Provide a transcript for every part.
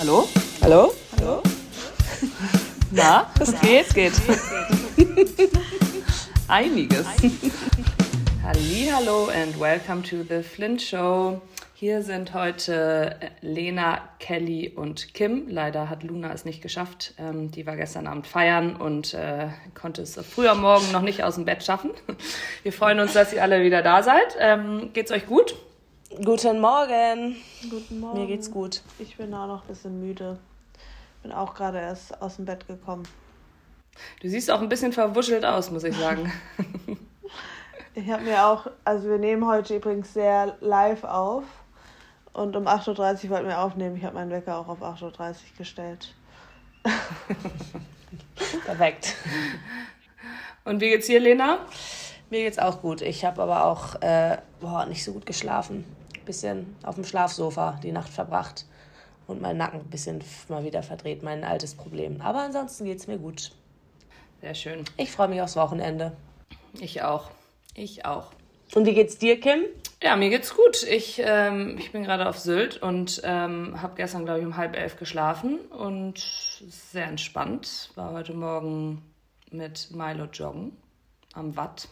Hallo? Hallo? Hallo? Na, es geht, geht. Einiges. Hallo and welcome to the Flint Show. Hier sind heute Lena, Kelly und Kim. Leider hat Luna es nicht geschafft. Ähm, die war gestern Abend feiern und äh, konnte es früh am Morgen noch nicht aus dem Bett schaffen. Wir freuen uns, dass ihr alle wieder da seid. Ähm, geht's euch gut? Guten Morgen. Guten Morgen. Mir geht's gut. Ich bin auch noch ein bisschen müde. Bin auch gerade erst aus dem Bett gekommen. Du siehst auch ein bisschen verwuschelt aus, muss ich sagen. ich habe mir auch, also wir nehmen heute übrigens sehr live auf. Und um 8.30 Uhr wollten wir aufnehmen. Ich habe meinen Wecker auch auf 8.30 Uhr gestellt. Perfekt. Und wie geht's dir, Lena? Mir geht's auch gut. Ich habe aber auch äh, boah, nicht so gut geschlafen. Bisschen auf dem Schlafsofa die Nacht verbracht und mein Nacken ein bisschen mal wieder verdreht, mein altes Problem. Aber ansonsten geht's mir gut. Sehr schön. Ich freue mich aufs Wochenende. Ich auch. Ich auch. Und wie geht's dir, Kim? Ja, mir geht's gut. Ich, ähm, ich bin gerade auf Sylt und ähm, habe gestern, glaube ich, um halb elf geschlafen und sehr entspannt. War heute Morgen mit Milo joggen am Watt.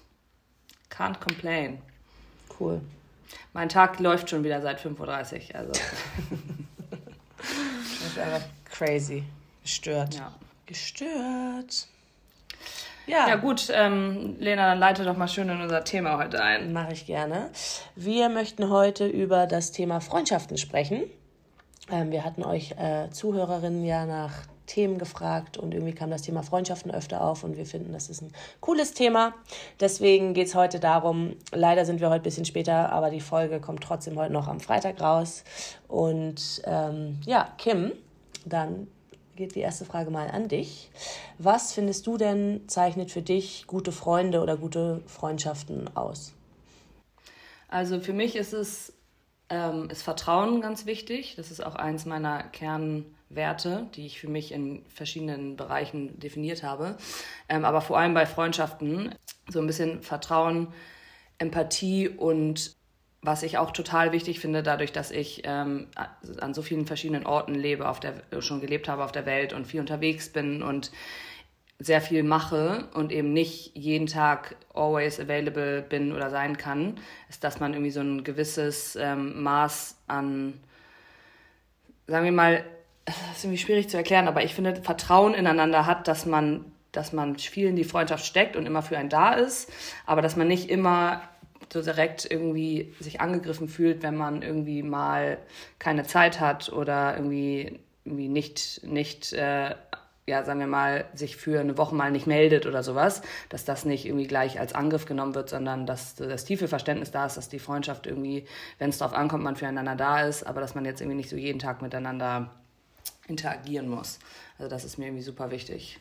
Can't complain. Cool. Mein Tag läuft schon wieder seit 5.30 Uhr. Also. das ist einfach crazy. Gestört. Ja. Gestört. Ja, ja gut, ähm, Lena, dann leite doch mal schön in unser Thema heute ein. Mache ich gerne. Wir möchten heute über das Thema Freundschaften sprechen. Ähm, wir hatten euch äh, Zuhörerinnen ja nach Themen gefragt und irgendwie kam das Thema Freundschaften öfter auf und wir finden, das ist ein cooles Thema. Deswegen geht es heute darum, leider sind wir heute ein bisschen später, aber die Folge kommt trotzdem heute noch am Freitag raus. Und ähm, ja, Kim, dann geht die erste Frage mal an dich. Was findest du denn zeichnet für dich gute Freunde oder gute Freundschaften aus? Also für mich ist es ähm, ist Vertrauen ganz wichtig. Das ist auch eins meiner Kernwerte, die ich für mich in verschiedenen Bereichen definiert habe. Ähm, aber vor allem bei Freundschaften so ein bisschen Vertrauen, Empathie und was ich auch total wichtig finde, dadurch, dass ich ähm, an so vielen verschiedenen Orten lebe, auf der schon gelebt habe auf der Welt und viel unterwegs bin und sehr viel mache und eben nicht jeden Tag always available bin oder sein kann, ist, dass man irgendwie so ein gewisses ähm, Maß an, sagen wir mal, das ist irgendwie schwierig zu erklären, aber ich finde, Vertrauen ineinander hat, dass man, dass man viel in die Freundschaft steckt und immer für einen da ist, aber dass man nicht immer so direkt irgendwie sich angegriffen fühlt, wenn man irgendwie mal keine Zeit hat oder irgendwie, irgendwie nicht, nicht äh, ja, sagen wir mal, sich für eine Woche mal nicht meldet oder sowas, dass das nicht irgendwie gleich als Angriff genommen wird, sondern dass das tiefe Verständnis da ist, dass die Freundschaft irgendwie, wenn es darauf ankommt, man füreinander da ist, aber dass man jetzt irgendwie nicht so jeden Tag miteinander interagieren muss. Also das ist mir irgendwie super wichtig.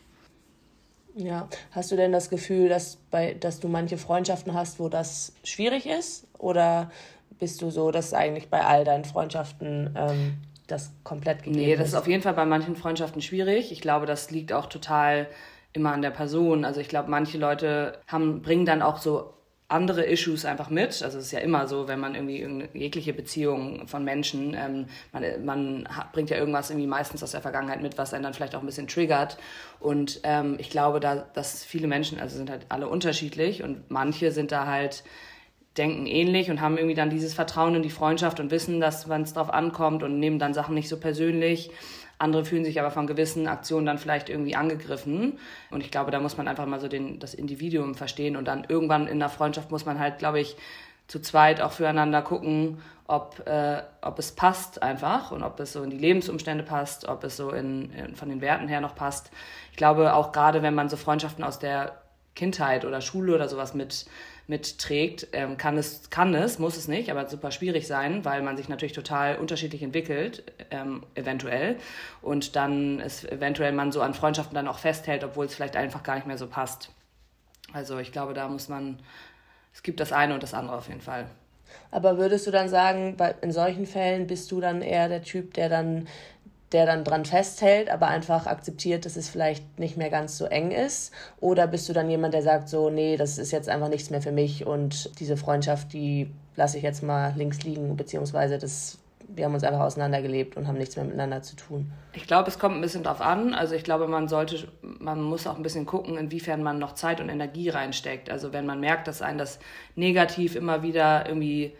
Ja, hast du denn das Gefühl, dass, bei, dass du manche Freundschaften hast, wo das schwierig ist? Oder bist du so, dass eigentlich bei all deinen Freundschaften ähm, das komplett gegeben Nee, das ist auf jeden Fall bei manchen Freundschaften schwierig. Ich glaube, das liegt auch total immer an der Person. Also ich glaube, manche Leute haben, bringen dann auch so andere Issues einfach mit. Also es ist ja immer so, wenn man irgendwie jegliche Beziehung von Menschen, ähm, man, man hat, bringt ja irgendwas irgendwie meistens aus der Vergangenheit mit, was einen dann vielleicht auch ein bisschen triggert. Und ähm, ich glaube, da, dass viele Menschen, also sind halt alle unterschiedlich und manche sind da halt denken ähnlich und haben irgendwie dann dieses Vertrauen in die Freundschaft und wissen, dass wenn es drauf ankommt und nehmen dann Sachen nicht so persönlich. Andere fühlen sich aber von gewissen Aktionen dann vielleicht irgendwie angegriffen. Und ich glaube, da muss man einfach mal so den, das Individuum verstehen. Und dann irgendwann in der Freundschaft muss man halt, glaube ich, zu zweit auch füreinander gucken, ob, äh, ob es passt einfach und ob es so in die Lebensumstände passt, ob es so in, in, von den Werten her noch passt. Ich glaube auch gerade, wenn man so Freundschaften aus der Kindheit oder Schule oder sowas mit mitträgt, ähm, kann es, kann es, muss es nicht, aber super schwierig sein, weil man sich natürlich total unterschiedlich entwickelt, ähm, eventuell. Und dann ist eventuell man so an Freundschaften dann auch festhält, obwohl es vielleicht einfach gar nicht mehr so passt. Also ich glaube, da muss man, es gibt das eine und das andere auf jeden Fall. Aber würdest du dann sagen, in solchen Fällen bist du dann eher der Typ, der dann der dann dran festhält, aber einfach akzeptiert, dass es vielleicht nicht mehr ganz so eng ist? Oder bist du dann jemand, der sagt so, nee, das ist jetzt einfach nichts mehr für mich und diese Freundschaft, die lasse ich jetzt mal links liegen, beziehungsweise das wir haben uns einfach auseinandergelebt und haben nichts mehr miteinander zu tun. Ich glaube, es kommt ein bisschen drauf an. Also ich glaube, man sollte, man muss auch ein bisschen gucken, inwiefern man noch Zeit und Energie reinsteckt. Also wenn man merkt, dass einen das negativ immer wieder irgendwie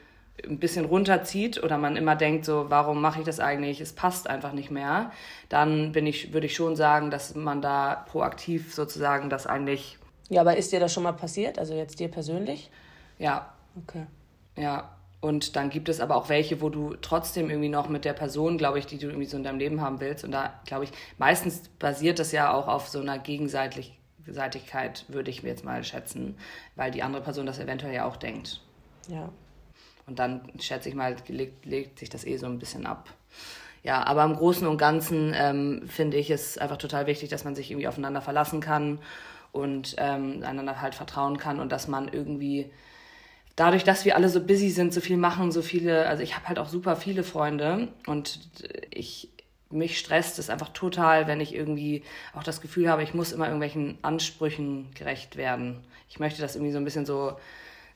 ein bisschen runterzieht oder man immer denkt, so, warum mache ich das eigentlich? Es passt einfach nicht mehr, dann bin ich, würde ich schon sagen, dass man da proaktiv sozusagen das eigentlich. Ja, aber ist dir das schon mal passiert? Also jetzt dir persönlich? Ja. Okay. Ja. Und dann gibt es aber auch welche, wo du trotzdem irgendwie noch mit der Person, glaube ich, die du irgendwie so in deinem Leben haben willst. Und da, glaube ich, meistens basiert das ja auch auf so einer Gegenseitigkeit, würde ich mir jetzt mal schätzen, weil die andere Person das eventuell ja auch denkt. Ja. Und dann schätze ich mal, legt, legt sich das eh so ein bisschen ab. Ja, aber im Großen und Ganzen ähm, finde ich es einfach total wichtig, dass man sich irgendwie aufeinander verlassen kann und ähm, einander halt vertrauen kann und dass man irgendwie dadurch, dass wir alle so busy sind, so viel machen, so viele, also ich habe halt auch super viele Freunde und ich mich stresst es einfach total, wenn ich irgendwie auch das Gefühl habe, ich muss immer irgendwelchen Ansprüchen gerecht werden. Ich möchte das irgendwie so ein bisschen so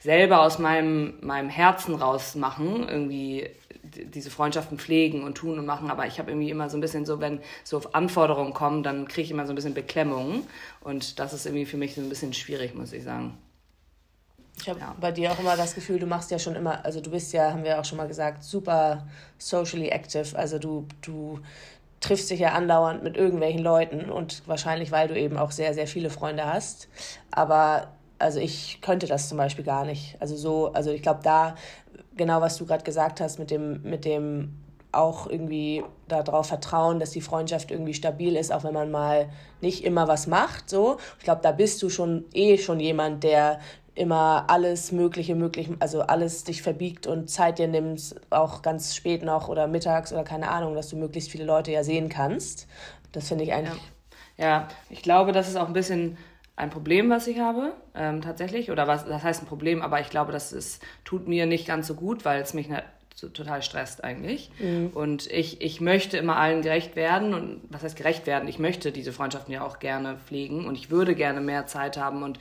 selber aus meinem, meinem Herzen raus machen, irgendwie diese Freundschaften pflegen und tun und machen, aber ich habe irgendwie immer so ein bisschen so, wenn so auf Anforderungen kommen, dann kriege ich immer so ein bisschen Beklemmung und das ist irgendwie für mich so ein bisschen schwierig, muss ich sagen. Ich habe ja. bei dir auch immer das Gefühl, du machst ja schon immer, also du bist ja, haben wir auch schon mal gesagt, super socially active, also du, du triffst dich ja andauernd mit irgendwelchen Leuten und wahrscheinlich, weil du eben auch sehr, sehr viele Freunde hast, aber also ich könnte das zum Beispiel gar nicht. Also so, also ich glaube da, genau was du gerade gesagt hast, mit dem, mit dem auch irgendwie darauf vertrauen, dass die Freundschaft irgendwie stabil ist, auch wenn man mal nicht immer was macht. So, ich glaube, da bist du schon eh schon jemand, der immer alles Mögliche möglich, also alles dich verbiegt und Zeit dir nimmst, auch ganz spät noch oder mittags oder keine Ahnung, dass du möglichst viele Leute ja sehen kannst. Das finde ich eigentlich. Ja. ja, ich glaube, das ist auch ein bisschen ein Problem, was ich habe, ähm, tatsächlich. Oder was, das heißt ein Problem, aber ich glaube, das ist, tut mir nicht ganz so gut, weil es mich ne, total stresst eigentlich. Mhm. Und ich, ich möchte immer allen gerecht werden. Und was heißt gerecht werden? Ich möchte diese Freundschaften ja auch gerne pflegen und ich würde gerne mehr Zeit haben und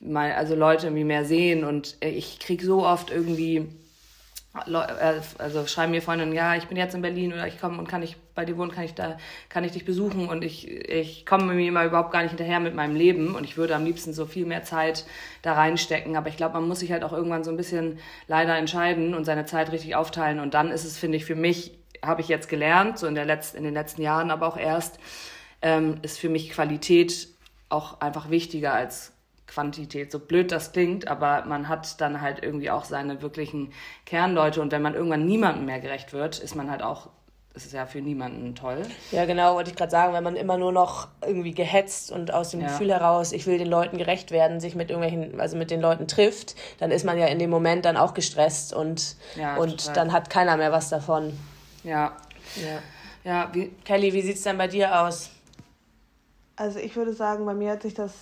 mal, also Leute irgendwie mehr sehen. Und ich kriege so oft irgendwie äh, also schreiben mir Freundinnen, ja, ich bin jetzt in Berlin oder ich komme und kann ich bei dir wohnen, kann ich da, kann ich dich besuchen und ich, ich komme mir immer überhaupt gar nicht hinterher mit meinem Leben und ich würde am liebsten so viel mehr Zeit da reinstecken. Aber ich glaube, man muss sich halt auch irgendwann so ein bisschen leider entscheiden und seine Zeit richtig aufteilen. Und dann ist es, finde ich, für mich, habe ich jetzt gelernt, so in, der Letz-, in den letzten Jahren aber auch erst, ähm, ist für mich Qualität auch einfach wichtiger als Quantität. So blöd das klingt, aber man hat dann halt irgendwie auch seine wirklichen Kernleute und wenn man irgendwann niemandem mehr gerecht wird, ist man halt auch das ist ja für niemanden toll. Ja, genau, wollte ich gerade sagen, wenn man immer nur noch irgendwie gehetzt und aus dem ja. Gefühl heraus, ich will den Leuten gerecht werden, sich mit irgendwelchen, also mit den Leuten trifft, dann ist man ja in dem Moment dann auch gestresst und, ja, und dann hat keiner mehr was davon. Ja. Ja. ja wie, Kelly, wie sieht es denn bei dir aus? Also ich würde sagen, bei mir hat sich das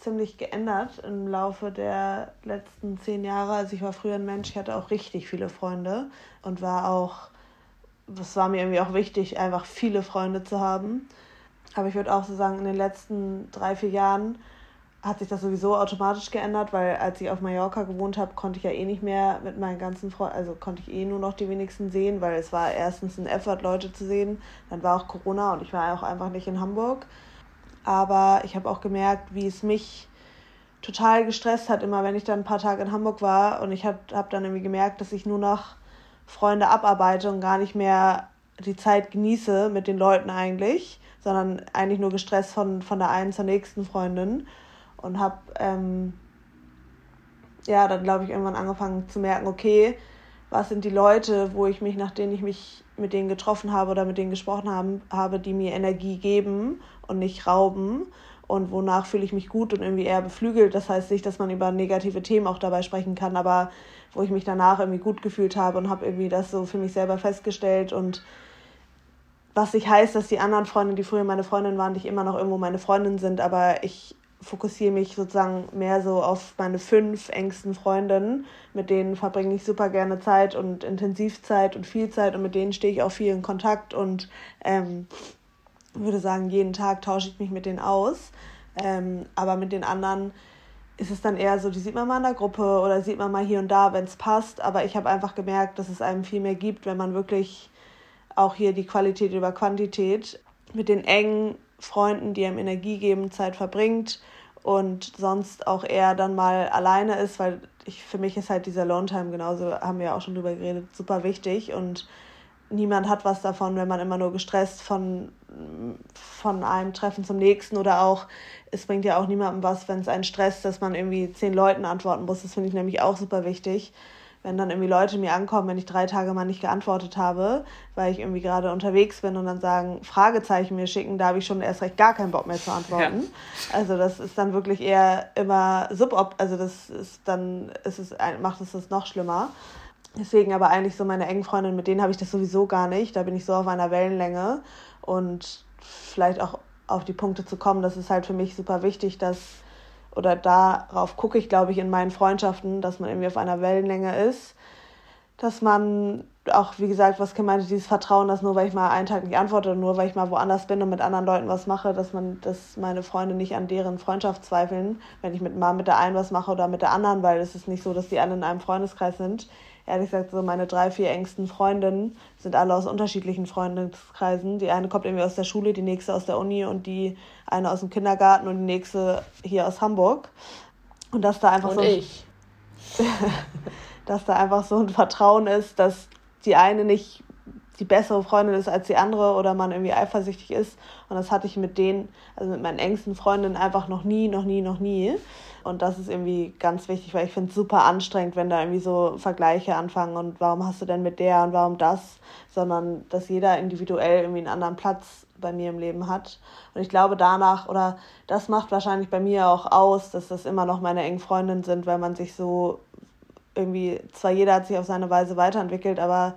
ziemlich geändert im Laufe der letzten zehn Jahre. Also ich war früher ein Mensch, ich hatte auch richtig viele Freunde und war auch, das war mir irgendwie auch wichtig, einfach viele Freunde zu haben. Aber ich würde auch so sagen, in den letzten drei, vier Jahren hat sich das sowieso automatisch geändert, weil als ich auf Mallorca gewohnt habe, konnte ich ja eh nicht mehr mit meinen ganzen Freunden, also konnte ich eh nur noch die wenigsten sehen, weil es war erstens ein Effort, Leute zu sehen, dann war auch Corona und ich war auch einfach nicht in Hamburg. Aber ich habe auch gemerkt, wie es mich total gestresst hat, immer wenn ich dann ein paar Tage in Hamburg war. Und ich habe hab dann irgendwie gemerkt, dass ich nur noch Freunde abarbeite und gar nicht mehr die Zeit genieße mit den Leuten eigentlich, sondern eigentlich nur gestresst von, von der einen zur nächsten Freundin. Und habe ähm, ja dann, glaube ich, irgendwann angefangen zu merken, okay, was sind die Leute, wo ich mich, nachdem ich mich mit denen getroffen habe oder mit denen gesprochen haben, habe, die mir Energie geben und nicht rauben und wonach fühle ich mich gut und irgendwie eher beflügelt. Das heißt nicht, dass man über negative Themen auch dabei sprechen kann, aber wo ich mich danach irgendwie gut gefühlt habe und habe irgendwie das so für mich selber festgestellt und was nicht heißt, dass die anderen Freunde, die früher meine Freundin waren, nicht immer noch irgendwo meine Freundin sind, aber ich fokussiere mich sozusagen mehr so auf meine fünf engsten Freundinnen. Mit denen verbringe ich super gerne Zeit und Intensivzeit und viel Zeit und mit denen stehe ich auch viel in Kontakt und ähm, würde sagen, jeden Tag tausche ich mich mit denen aus. Ähm, aber mit den anderen ist es dann eher so, die sieht man mal in der Gruppe oder sieht man mal hier und da, wenn es passt. Aber ich habe einfach gemerkt, dass es einem viel mehr gibt, wenn man wirklich auch hier die Qualität über Quantität mit den engen Freunden, die einem Energie geben, Zeit verbringt und sonst auch eher dann mal alleine ist, weil ich, für mich ist halt dieser Lone Time genauso, haben wir ja auch schon drüber geredet, super wichtig und niemand hat was davon, wenn man immer nur gestresst von, von einem Treffen zum nächsten oder auch, es bringt ja auch niemandem was, wenn es einen stresst, dass man irgendwie zehn Leuten antworten muss. Das finde ich nämlich auch super wichtig. Wenn dann irgendwie Leute mir ankommen, wenn ich drei Tage mal nicht geantwortet habe, weil ich irgendwie gerade unterwegs bin und dann sagen, Fragezeichen mir schicken, da habe ich schon erst recht gar keinen Bock mehr zu antworten. Ja. Also das ist dann wirklich eher immer subop, also das ist dann, ist es, macht es das noch schlimmer. Deswegen aber eigentlich so meine engen Freundinnen, mit denen habe ich das sowieso gar nicht. Da bin ich so auf einer Wellenlänge. Und vielleicht auch auf die Punkte zu kommen, das ist halt für mich super wichtig, dass, oder darauf gucke ich, glaube ich, in meinen Freundschaften, dass man irgendwie auf einer Wellenlänge ist. Dass man auch, wie gesagt, was gemeint dieses Vertrauen, dass nur weil ich mal einen Tag nicht antworte, nur weil ich mal woanders bin und mit anderen Leuten was mache, dass man, dass meine Freunde nicht an deren Freundschaft zweifeln, wenn ich mit mal mit der einen was mache oder mit der anderen, weil es ist nicht so, dass die alle in einem Freundeskreis sind ehrlich gesagt, so meine drei, vier engsten Freundinnen sind alle aus unterschiedlichen Freundeskreisen. Die eine kommt irgendwie aus der Schule, die nächste aus der Uni und die eine aus dem Kindergarten und die nächste hier aus Hamburg. Und dass da einfach und so. Ich. dass da einfach so ein Vertrauen ist, dass die eine nicht die bessere Freundin ist als die andere oder man irgendwie eifersüchtig ist. Und das hatte ich mit denen, also mit meinen engsten Freundinnen einfach noch nie, noch nie, noch nie. Und das ist irgendwie ganz wichtig, weil ich finde es super anstrengend, wenn da irgendwie so Vergleiche anfangen und warum hast du denn mit der und warum das, sondern dass jeder individuell irgendwie einen anderen Platz bei mir im Leben hat. Und ich glaube danach, oder das macht wahrscheinlich bei mir auch aus, dass das immer noch meine engen Freundinnen sind, weil man sich so irgendwie, zwar jeder hat sich auf seine Weise weiterentwickelt, aber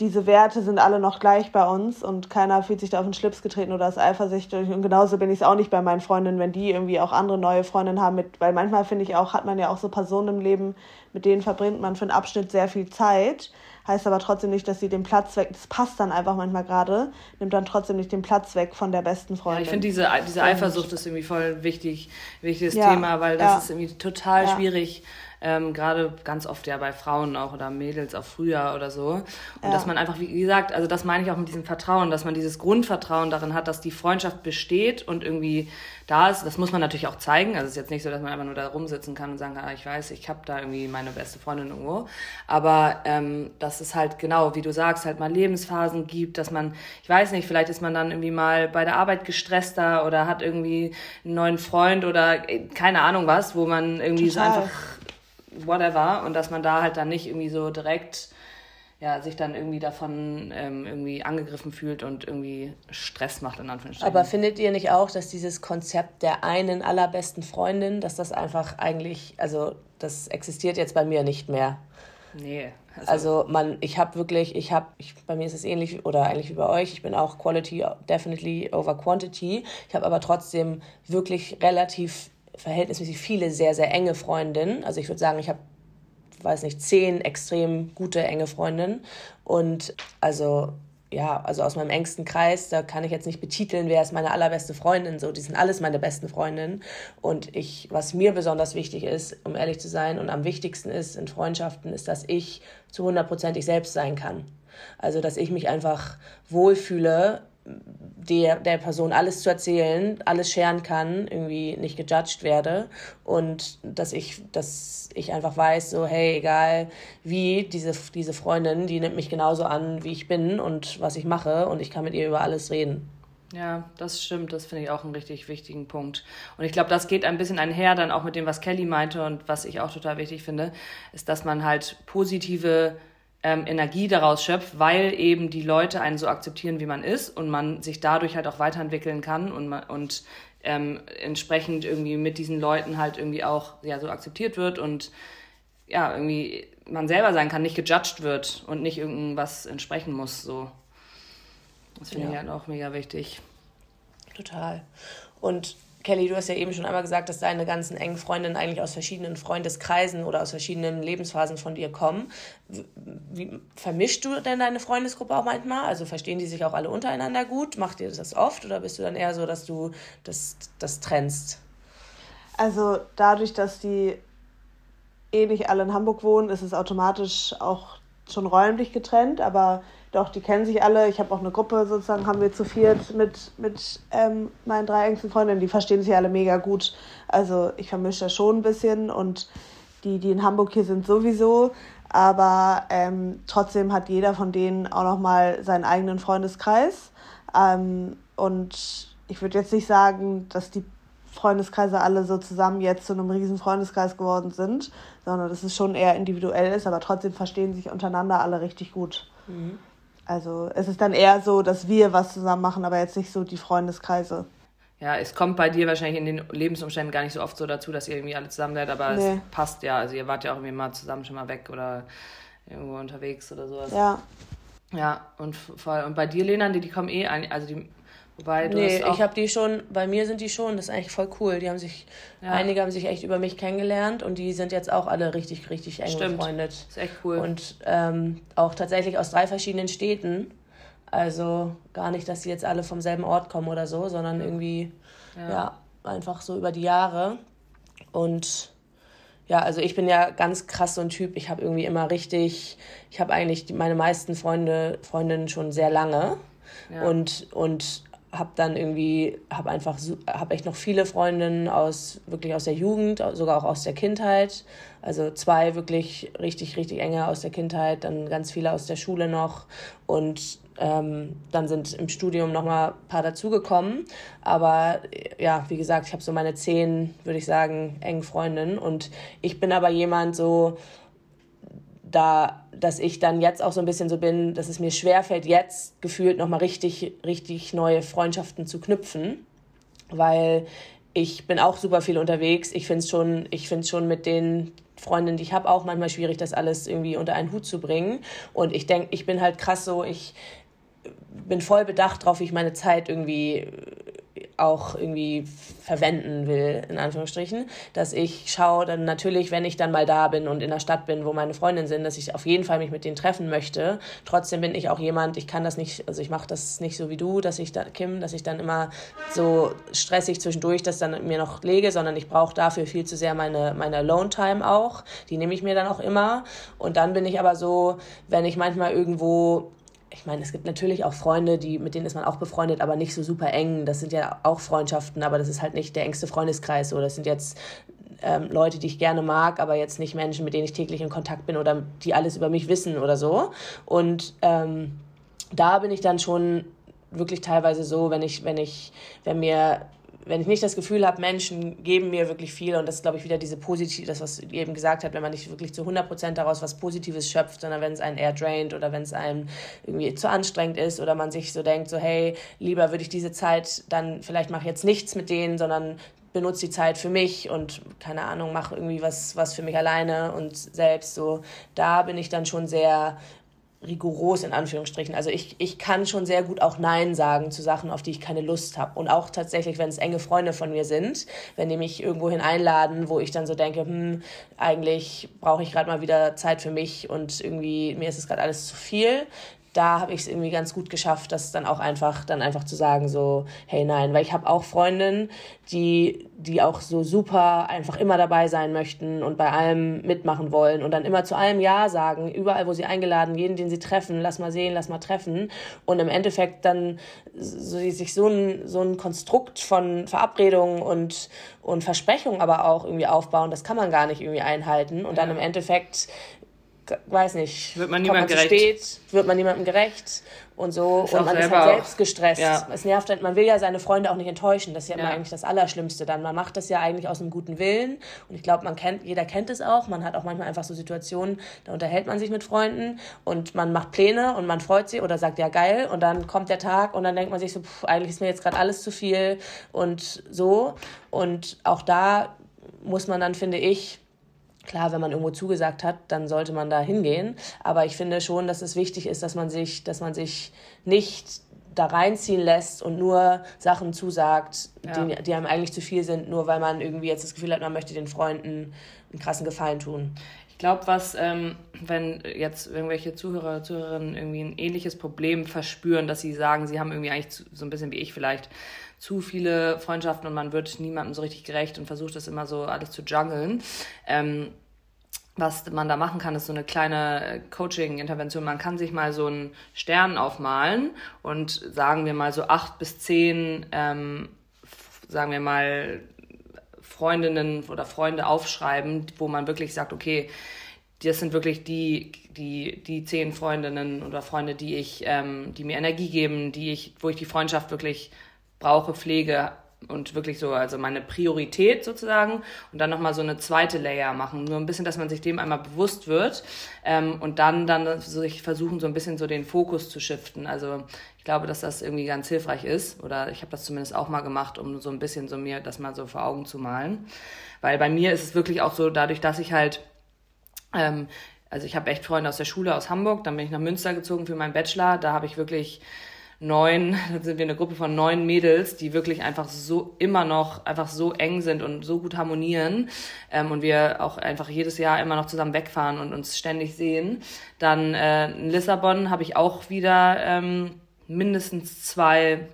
diese Werte sind alle noch gleich bei uns und keiner fühlt sich da auf den Schlips getreten oder ist eifersüchtig. Und genauso bin ich es auch nicht bei meinen Freundinnen, wenn die irgendwie auch andere neue Freundinnen haben. Mit, weil manchmal finde ich auch, hat man ja auch so Personen im Leben, mit denen verbringt man für einen Abschnitt sehr viel Zeit. Heißt aber trotzdem nicht, dass sie den Platz weg, das passt dann einfach manchmal gerade, nimmt dann trotzdem nicht den Platz weg von der besten Freundin. Ja, ich finde diese, diese Eifersucht ist irgendwie voll wichtig, wichtiges ja, Thema, weil das ja. ist irgendwie total schwierig ähm, gerade ganz oft ja bei Frauen auch oder Mädels auch früher oder so. Und ja. dass man einfach, wie gesagt, also das meine ich auch mit diesem Vertrauen, dass man dieses Grundvertrauen darin hat, dass die Freundschaft besteht und irgendwie da ist. Das muss man natürlich auch zeigen. Also es ist jetzt nicht so, dass man einfach nur da rumsitzen kann und sagen, ah, ich weiß, ich habe da irgendwie meine beste Freundin irgendwo. Aber ähm, dass es halt genau, wie du sagst, halt mal Lebensphasen gibt, dass man, ich weiß nicht, vielleicht ist man dann irgendwie mal bei der Arbeit gestresster oder hat irgendwie einen neuen Freund oder äh, keine Ahnung was, wo man irgendwie Total. so einfach whatever und dass man da halt dann nicht irgendwie so direkt ja, sich dann irgendwie davon ähm, irgendwie angegriffen fühlt und irgendwie Stress macht, in Anführungsstrichen. Aber findet ihr nicht auch, dass dieses Konzept der einen allerbesten Freundin, dass das einfach eigentlich, also das existiert jetzt bei mir nicht mehr? Nee. Also, also man, ich habe wirklich, ich habe, ich, bei mir ist es ähnlich oder eigentlich wie bei euch, ich bin auch Quality definitely over Quantity. Ich habe aber trotzdem wirklich relativ verhältnismäßig viele sehr, sehr enge Freundinnen. Also ich würde sagen, ich habe, weiß nicht, zehn extrem gute, enge Freundinnen. Und also ja, also aus meinem engsten Kreis, da kann ich jetzt nicht betiteln, wer ist meine allerbeste Freundin, so, die sind alles meine besten Freundinnen. Und ich, was mir besonders wichtig ist, um ehrlich zu sein, und am wichtigsten ist in Freundschaften, ist, dass ich zu hundertprozentig selbst sein kann. Also, dass ich mich einfach wohlfühle der, der Person alles zu erzählen, alles scheren kann, irgendwie nicht gejudged werde und dass ich, dass ich einfach weiß, so, hey, egal wie, diese, diese Freundin, die nimmt mich genauso an, wie ich bin und was ich mache und ich kann mit ihr über alles reden. Ja, das stimmt. Das finde ich auch einen richtig wichtigen Punkt. Und ich glaube, das geht ein bisschen einher dann auch mit dem, was Kelly meinte und was ich auch total wichtig finde, ist, dass man halt positive ähm, Energie daraus schöpft, weil eben die Leute einen so akzeptieren, wie man ist und man sich dadurch halt auch weiterentwickeln kann und, und ähm, entsprechend irgendwie mit diesen Leuten halt irgendwie auch ja, so akzeptiert wird und ja, irgendwie man selber sein kann, nicht gejudged wird und nicht irgendwas entsprechen muss. So. Das finde ja. ich halt auch mega wichtig. Total. Und Kelly, du hast ja eben schon einmal gesagt, dass deine ganzen engen Freundinnen eigentlich aus verschiedenen Freundeskreisen oder aus verschiedenen Lebensphasen von dir kommen. Wie, vermischst du denn deine Freundesgruppe auch manchmal? Also verstehen die sich auch alle untereinander gut? Macht ihr das oft oder bist du dann eher so, dass du das, das trennst? Also dadurch, dass die eh nicht alle in Hamburg wohnen, ist es automatisch auch schon räumlich getrennt, aber doch, die kennen sich alle. Ich habe auch eine Gruppe, sozusagen, haben wir zu viert mit, mit ähm, meinen drei engsten Freundinnen. Die verstehen sich alle mega gut. Also ich vermische das schon ein bisschen und die, die in Hamburg hier sind, sowieso. Aber ähm, trotzdem hat jeder von denen auch nochmal seinen eigenen Freundeskreis. Ähm, und ich würde jetzt nicht sagen, dass die Freundeskreise alle so zusammen jetzt zu einem riesen Freundeskreis geworden sind, sondern dass es schon eher individuell ist, aber trotzdem verstehen sich untereinander alle richtig gut. Mhm. Also es ist dann eher so, dass wir was zusammen machen, aber jetzt nicht so die Freundeskreise. Ja, es kommt bei dir wahrscheinlich in den Lebensumständen gar nicht so oft so dazu, dass ihr irgendwie alle zusammen seid, aber nee. es passt ja. Also ihr wart ja auch irgendwie mal zusammen schon mal weg oder irgendwo unterwegs oder sowas. Ja. Ja, und voll. Und bei dir, Lena, die, die kommen eh, ein, also die Wobei du nee, ich habe die schon, bei mir sind die schon, das ist eigentlich voll cool. Die haben sich, ja. einige haben sich echt über mich kennengelernt und die sind jetzt auch alle richtig, richtig eng Stimmt. befreundet. Ist echt cool. Und ähm, auch tatsächlich aus drei verschiedenen Städten. Also gar nicht, dass sie jetzt alle vom selben Ort kommen oder so, sondern irgendwie, ja, ja einfach so über die Jahre. Und ja, also ich bin ja ganz krass so ein Typ. Ich habe irgendwie immer richtig, ich habe eigentlich meine meisten Freunde, Freundinnen schon sehr lange. Ja. Und, und habe dann irgendwie, habe einfach, habe echt noch viele Freundinnen aus, wirklich aus der Jugend, sogar auch aus der Kindheit. Also zwei wirklich richtig, richtig enge aus der Kindheit, dann ganz viele aus der Schule noch und ähm, dann sind im Studium noch mal ein paar dazugekommen. Aber ja, wie gesagt, ich habe so meine zehn, würde ich sagen, engen Freundinnen und ich bin aber jemand so, da, dass ich dann jetzt auch so ein bisschen so bin, dass es mir schwerfällt, jetzt gefühlt nochmal richtig, richtig neue Freundschaften zu knüpfen, weil ich bin auch super viel unterwegs. Ich finde es schon, ich finde schon mit den Freundinnen, die ich habe, auch manchmal schwierig, das alles irgendwie unter einen Hut zu bringen. Und ich denke, ich bin halt krass so, ich bin voll bedacht drauf, wie ich meine Zeit irgendwie auch irgendwie verwenden will, in Anführungsstrichen, dass ich schaue dann natürlich, wenn ich dann mal da bin und in der Stadt bin, wo meine Freundinnen sind, dass ich auf jeden Fall mich mit denen treffen möchte. Trotzdem bin ich auch jemand, ich kann das nicht, also ich mache das nicht so wie du, dass ich da, Kim, dass ich dann immer so stressig zwischendurch das dann mir noch lege, sondern ich brauche dafür viel zu sehr meine, meine Alone-Time auch. Die nehme ich mir dann auch immer. Und dann bin ich aber so, wenn ich manchmal irgendwo ich meine, es gibt natürlich auch Freunde, die, mit denen ist man auch befreundet, aber nicht so super eng. Das sind ja auch Freundschaften, aber das ist halt nicht der engste Freundeskreis. Oder das sind jetzt ähm, Leute, die ich gerne mag, aber jetzt nicht Menschen, mit denen ich täglich in Kontakt bin oder die alles über mich wissen oder so. Und ähm, da bin ich dann schon wirklich teilweise so, wenn ich, wenn ich, wenn mir wenn ich nicht das Gefühl habe, Menschen geben mir wirklich viel und das ist, glaube ich, wieder diese positive, das, was ihr eben gesagt habt, wenn man nicht wirklich zu 100% daraus was Positives schöpft, sondern wenn es einen eher draint oder wenn es einem irgendwie zu anstrengend ist oder man sich so denkt, so hey, lieber würde ich diese Zeit dann, vielleicht mache ich jetzt nichts mit denen, sondern benutze die Zeit für mich und keine Ahnung, mache irgendwie was, was für mich alleine und selbst so. Da bin ich dann schon sehr rigoros in Anführungsstrichen. Also ich, ich kann schon sehr gut auch Nein sagen zu Sachen, auf die ich keine Lust habe. Und auch tatsächlich, wenn es enge Freunde von mir sind, wenn die mich irgendwohin einladen, wo ich dann so denke, hm, eigentlich brauche ich gerade mal wieder Zeit für mich und irgendwie mir ist es gerade alles zu viel, da habe ich es irgendwie ganz gut geschafft, das dann auch einfach, dann einfach zu sagen, so, hey nein, weil ich habe auch Freundinnen, die, die auch so super einfach immer dabei sein möchten und bei allem mitmachen wollen und dann immer zu allem Ja sagen, überall, wo sie eingeladen, jeden, den sie treffen, lass mal sehen, lass mal treffen. Und im Endeffekt dann so, sich so ein, so ein Konstrukt von Verabredungen und, und Versprechungen aber auch irgendwie aufbauen, das kann man gar nicht irgendwie einhalten. Und dann im Endeffekt weiß nicht, wird man niemandem gerecht. Spät, wird man niemandem gerecht und so ist und man ist halt selbst gestresst. Ja. Es nervt halt, man will ja seine Freunde auch nicht enttäuschen. Das ist ja, ja. immer eigentlich das Allerschlimmste dann. Man macht das ja eigentlich aus einem guten Willen und ich glaube, man kennt, jeder kennt es auch. Man hat auch manchmal einfach so Situationen, da unterhält man sich mit Freunden und man macht Pläne und man freut sich oder sagt ja geil und dann kommt der Tag und dann denkt man sich so, pff, eigentlich ist mir jetzt gerade alles zu viel und so und auch da muss man dann, finde ich, Klar, wenn man irgendwo zugesagt hat, dann sollte man da hingehen. Aber ich finde schon, dass es wichtig ist, dass man sich, dass man sich nicht da reinziehen lässt und nur Sachen zusagt, ja. die, die einem eigentlich zu viel sind, nur weil man irgendwie jetzt das Gefühl hat, man möchte den Freunden einen krassen Gefallen tun. Ich glaube, was, ähm, wenn jetzt irgendwelche Zuhörer, Zuhörerinnen irgendwie ein ähnliches Problem verspüren, dass sie sagen, sie haben irgendwie eigentlich so ein bisschen wie ich vielleicht zu viele Freundschaften und man wird niemandem so richtig gerecht und versucht das immer so alles zu jungeln. Ähm, was man da machen kann, ist so eine kleine äh, Coaching-Intervention. Man kann sich mal so einen Stern aufmalen und sagen wir mal so acht bis zehn, ähm, sagen wir mal, Freundinnen oder Freunde aufschreiben, wo man wirklich sagt, okay, das sind wirklich die, die, die zehn Freundinnen oder Freunde, die ich, ähm, die mir Energie geben, die ich, wo ich die Freundschaft wirklich brauche, pflege, und wirklich so, also meine Priorität sozusagen und dann nochmal so eine zweite Layer machen. Nur ein bisschen, dass man sich dem einmal bewusst wird ähm, und dann, dann sich versuchen, so ein bisschen so den Fokus zu shiften. Also ich glaube, dass das irgendwie ganz hilfreich ist oder ich habe das zumindest auch mal gemacht, um so ein bisschen so mir das mal so vor Augen zu malen. Weil bei mir ist es wirklich auch so, dadurch, dass ich halt ähm, also ich habe echt Freunde aus der Schule aus Hamburg, dann bin ich nach Münster gezogen für meinen Bachelor. Da habe ich wirklich neun, dann sind wir eine Gruppe von neun Mädels, die wirklich einfach so immer noch einfach so eng sind und so gut harmonieren ähm, und wir auch einfach jedes Jahr immer noch zusammen wegfahren und uns ständig sehen. Dann äh, in Lissabon habe ich auch wieder ähm, mindestens zwei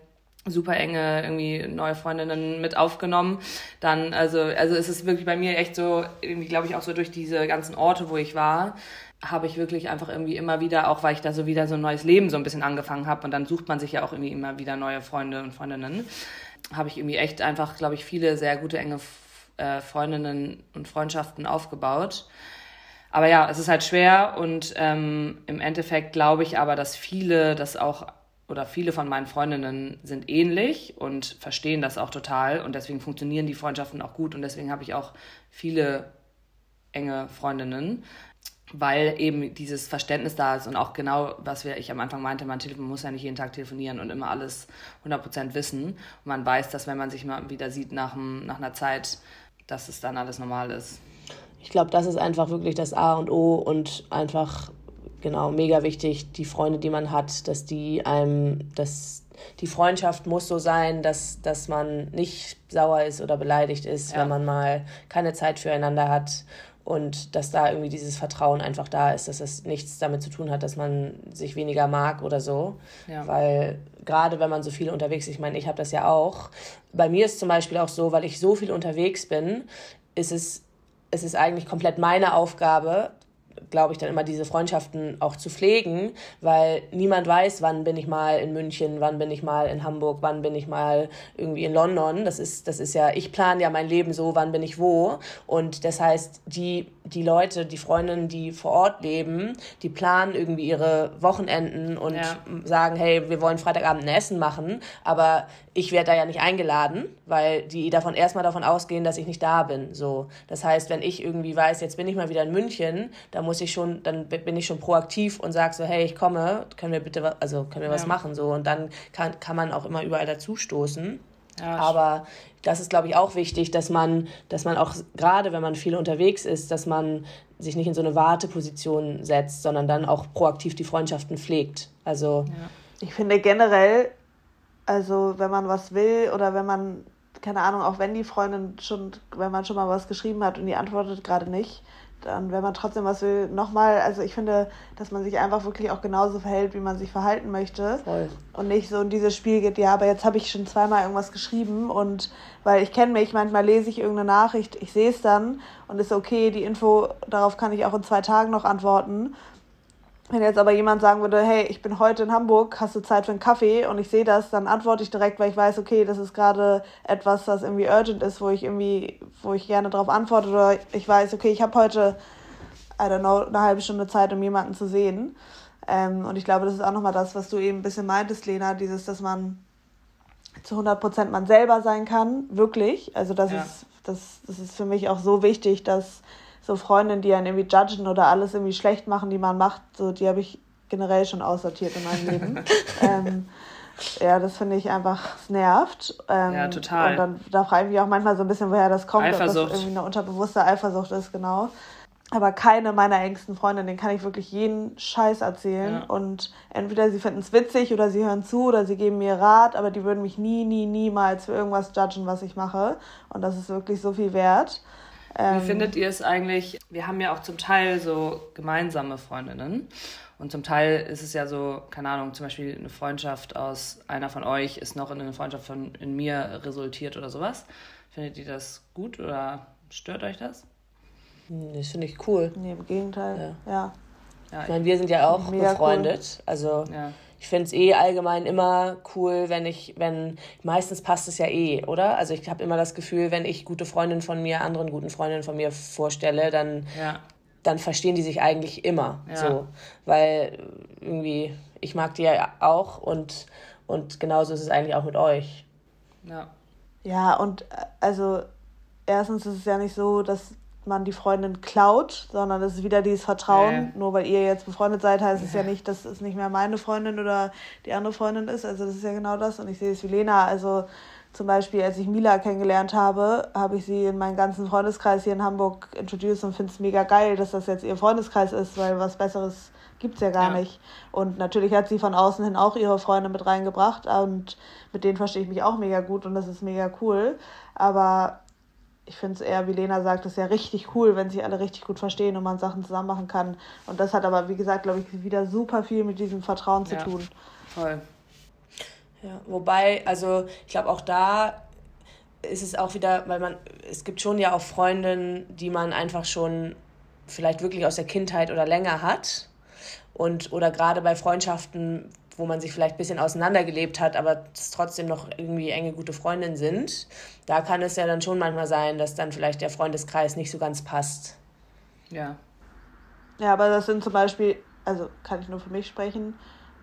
super enge irgendwie neue Freundinnen mit aufgenommen. Dann also also es ist wirklich bei mir echt so irgendwie glaube ich auch so durch diese ganzen Orte, wo ich war, habe ich wirklich einfach irgendwie immer wieder, auch weil ich da so wieder so ein neues Leben so ein bisschen angefangen habe und dann sucht man sich ja auch irgendwie immer wieder neue Freunde und Freundinnen, habe ich irgendwie echt einfach, glaube ich, viele sehr gute, enge äh, Freundinnen und Freundschaften aufgebaut. Aber ja, es ist halt schwer und ähm, im Endeffekt glaube ich aber, dass viele das auch oder viele von meinen Freundinnen sind ähnlich und verstehen das auch total und deswegen funktionieren die Freundschaften auch gut und deswegen habe ich auch viele enge Freundinnen weil eben dieses Verständnis da ist und auch genau, was wir, ich am Anfang meinte, man muss ja nicht jeden Tag telefonieren und immer alles 100% wissen. Und man weiß, dass wenn man sich mal wieder sieht nach, nach einer Zeit, dass es dann alles normal ist. Ich glaube, das ist einfach wirklich das A und O und einfach, genau, mega wichtig, die Freunde, die man hat, dass die einem, dass die Freundschaft muss so sein, dass, dass man nicht sauer ist oder beleidigt ist, ja. wenn man mal keine Zeit füreinander hat und dass da irgendwie dieses Vertrauen einfach da ist, dass es nichts damit zu tun hat, dass man sich weniger mag oder so. Ja. Weil gerade wenn man so viel unterwegs ist, ich meine, ich habe das ja auch. Bei mir ist zum Beispiel auch so, weil ich so viel unterwegs bin, ist es, es ist eigentlich komplett meine Aufgabe, glaube ich, dann immer diese Freundschaften auch zu pflegen, weil niemand weiß, wann bin ich mal in München, wann bin ich mal in Hamburg, wann bin ich mal irgendwie in London. Das ist, das ist ja, ich plane ja mein Leben so, wann bin ich wo. Und das heißt, die, die Leute, die Freundinnen, die vor Ort leben, die planen irgendwie ihre Wochenenden und ja. sagen, hey, wir wollen Freitagabend ein Essen machen, aber ich werde da ja nicht eingeladen, weil die davon erstmal davon ausgehen, dass ich nicht da bin. So, das heißt, wenn ich irgendwie weiß, jetzt bin ich mal wieder in München, dann muss ich schon, dann bin ich schon proaktiv und sage so, hey, ich komme, können wir bitte, also können wir ja. was machen so und dann kann kann man auch immer überall dazustoßen. Ja, Aber das ist, glaube ich, auch wichtig, dass man, dass man auch gerade, wenn man viel unterwegs ist, dass man sich nicht in so eine Warteposition setzt, sondern dann auch proaktiv die Freundschaften pflegt. Also ja. ich finde generell also wenn man was will oder wenn man, keine Ahnung, auch wenn die Freundin schon, wenn man schon mal was geschrieben hat und die antwortet gerade nicht, dann, wenn man trotzdem was will, nochmal, also ich finde, dass man sich einfach wirklich auch genauso verhält, wie man sich verhalten möchte. Voll. Und nicht so in dieses Spiel geht, ja, aber jetzt habe ich schon zweimal irgendwas geschrieben und weil ich kenne mich, manchmal lese ich irgendeine Nachricht, ich sehe es dann und ist okay, die Info, darauf kann ich auch in zwei Tagen noch antworten. Wenn jetzt aber jemand sagen würde, hey, ich bin heute in Hamburg, hast du Zeit für einen Kaffee und ich sehe das, dann antworte ich direkt, weil ich weiß, okay, das ist gerade etwas, was irgendwie urgent ist, wo ich irgendwie, wo ich gerne darauf antworte oder ich weiß, okay, ich habe heute, I don't know, eine halbe Stunde Zeit, um jemanden zu sehen. Ähm, und ich glaube, das ist auch nochmal das, was du eben ein bisschen meintest, Lena, dieses, dass man zu 100% man selber sein kann, wirklich. Also das, ja. ist, das, das ist für mich auch so wichtig, dass so Freundinnen, die einen irgendwie judgen oder alles irgendwie schlecht machen, die man macht, so die habe ich generell schon aussortiert in meinem Leben. ähm, ja, das finde ich einfach, nervt. Ähm, ja, total. Und dann da frage ich mich auch manchmal so ein bisschen, woher das kommt, Eifersucht. ob das irgendwie eine unterbewusste Eifersucht ist, genau. Aber keine meiner engsten Freundinnen, denen kann ich wirklich jeden Scheiß erzählen. Ja. Und entweder sie finden es witzig oder sie hören zu oder sie geben mir Rat, aber die würden mich nie, nie, niemals für irgendwas judgen, was ich mache. Und das ist wirklich so viel wert. Ähm, Wie findet ihr es eigentlich? Wir haben ja auch zum Teil so gemeinsame Freundinnen. Und zum Teil ist es ja so, keine Ahnung, zum Beispiel eine Freundschaft aus einer von euch ist noch in eine Freundschaft von in mir resultiert oder sowas. Findet ihr das gut oder stört euch das? Das finde ich cool. Nee, im Gegenteil. Ja. ja. ich meine, wir sind ja auch befreundet. Cool. Also ja. Ich finde es eh allgemein immer cool, wenn ich, wenn, meistens passt es ja eh, oder? Also ich habe immer das Gefühl, wenn ich gute Freundinnen von mir, anderen guten Freundinnen von mir vorstelle, dann, ja. dann verstehen die sich eigentlich immer ja. so. Weil irgendwie, ich mag die ja auch und, und genauso ist es eigentlich auch mit euch. Ja. Ja, und äh, also erstens ist es ja nicht so, dass man die Freundin klaut, sondern es ist wieder dieses Vertrauen. Nee. Nur weil ihr jetzt befreundet seid, heißt es ja nicht, dass es nicht mehr meine Freundin oder die andere Freundin ist. Also das ist ja genau das. Und ich sehe es wie Lena. Also zum Beispiel, als ich Mila kennengelernt habe, habe ich sie in meinen ganzen Freundeskreis hier in Hamburg introduced und finde es mega geil, dass das jetzt ihr Freundeskreis ist, weil was Besseres gibt es ja gar ja. nicht. Und natürlich hat sie von außen hin auch ihre Freunde mit reingebracht und mit denen verstehe ich mich auch mega gut und das ist mega cool. Aber ich finde es eher, wie Lena sagt, ist ja richtig cool, wenn sich alle richtig gut verstehen und man Sachen zusammen machen kann. Und das hat aber, wie gesagt, glaube ich, wieder super viel mit diesem Vertrauen zu ja, tun. Voll. Ja, wobei, also ich glaube auch da ist es auch wieder, weil man, es gibt schon ja auch Freundinnen, die man einfach schon vielleicht wirklich aus der Kindheit oder länger hat. Und oder gerade bei Freundschaften, wo man sich vielleicht ein bisschen auseinandergelebt hat, aber es trotzdem noch irgendwie enge gute Freundinnen sind, da kann es ja dann schon manchmal sein, dass dann vielleicht der Freundeskreis nicht so ganz passt. Ja. Ja, aber das sind zum Beispiel, also kann ich nur für mich sprechen,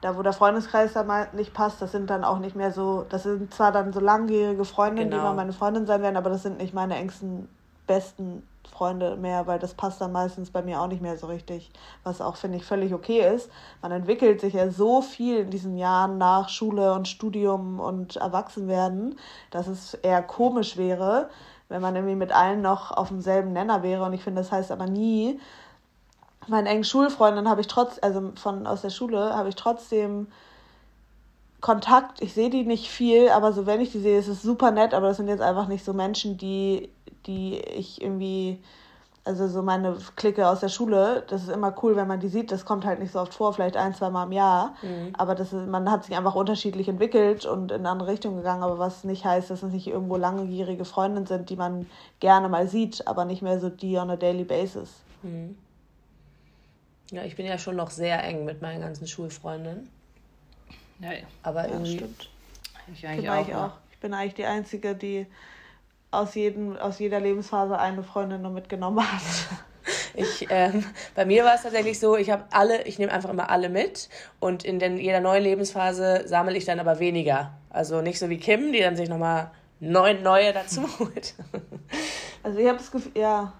da wo der Freundeskreis da mal nicht passt, das sind dann auch nicht mehr so, das sind zwar dann so langjährige Freundinnen, genau. die mal meine Freundin sein werden, aber das sind nicht meine engsten, besten Freunde mehr, weil das passt dann meistens bei mir auch nicht mehr so richtig, was auch, finde ich, völlig okay ist. Man entwickelt sich ja so viel in diesen Jahren nach Schule und Studium und Erwachsenwerden, dass es eher komisch wäre, wenn man irgendwie mit allen noch auf demselben Nenner wäre. Und ich finde, das heißt aber nie, meinen engen Schulfreunden habe ich trotz, also von aus der Schule, habe ich trotzdem Kontakt. Ich sehe die nicht viel, aber so wenn ich die sehe, ist es super nett, aber das sind jetzt einfach nicht so Menschen, die die ich irgendwie, also so meine Clique aus der Schule, das ist immer cool, wenn man die sieht. Das kommt halt nicht so oft vor, vielleicht ein, zwei Mal im Jahr. Mhm. Aber das ist, man hat sich einfach unterschiedlich entwickelt und in eine andere Richtung gegangen. Aber was nicht heißt, dass es nicht irgendwo langjährige Freundinnen sind, die man gerne mal sieht, aber nicht mehr so die on a daily basis. Mhm. Ja, ich bin ja schon noch sehr eng mit meinen ganzen Schulfreundinnen. Ja, ja. Aber ja, irgendwie. Stimmt. Ich eigentlich auch, ich auch. Ich bin eigentlich die Einzige, die aus, jedem, aus jeder Lebensphase eine Freundin nur mitgenommen hat. Ich, ähm, bei mir war es tatsächlich so, ich habe alle, ich nehme einfach immer alle mit und in den, jeder neuen Lebensphase sammle ich dann aber weniger. Also nicht so wie Kim, die dann sich nochmal neun neue dazu holt. Also ich habe das Gefühl, ja,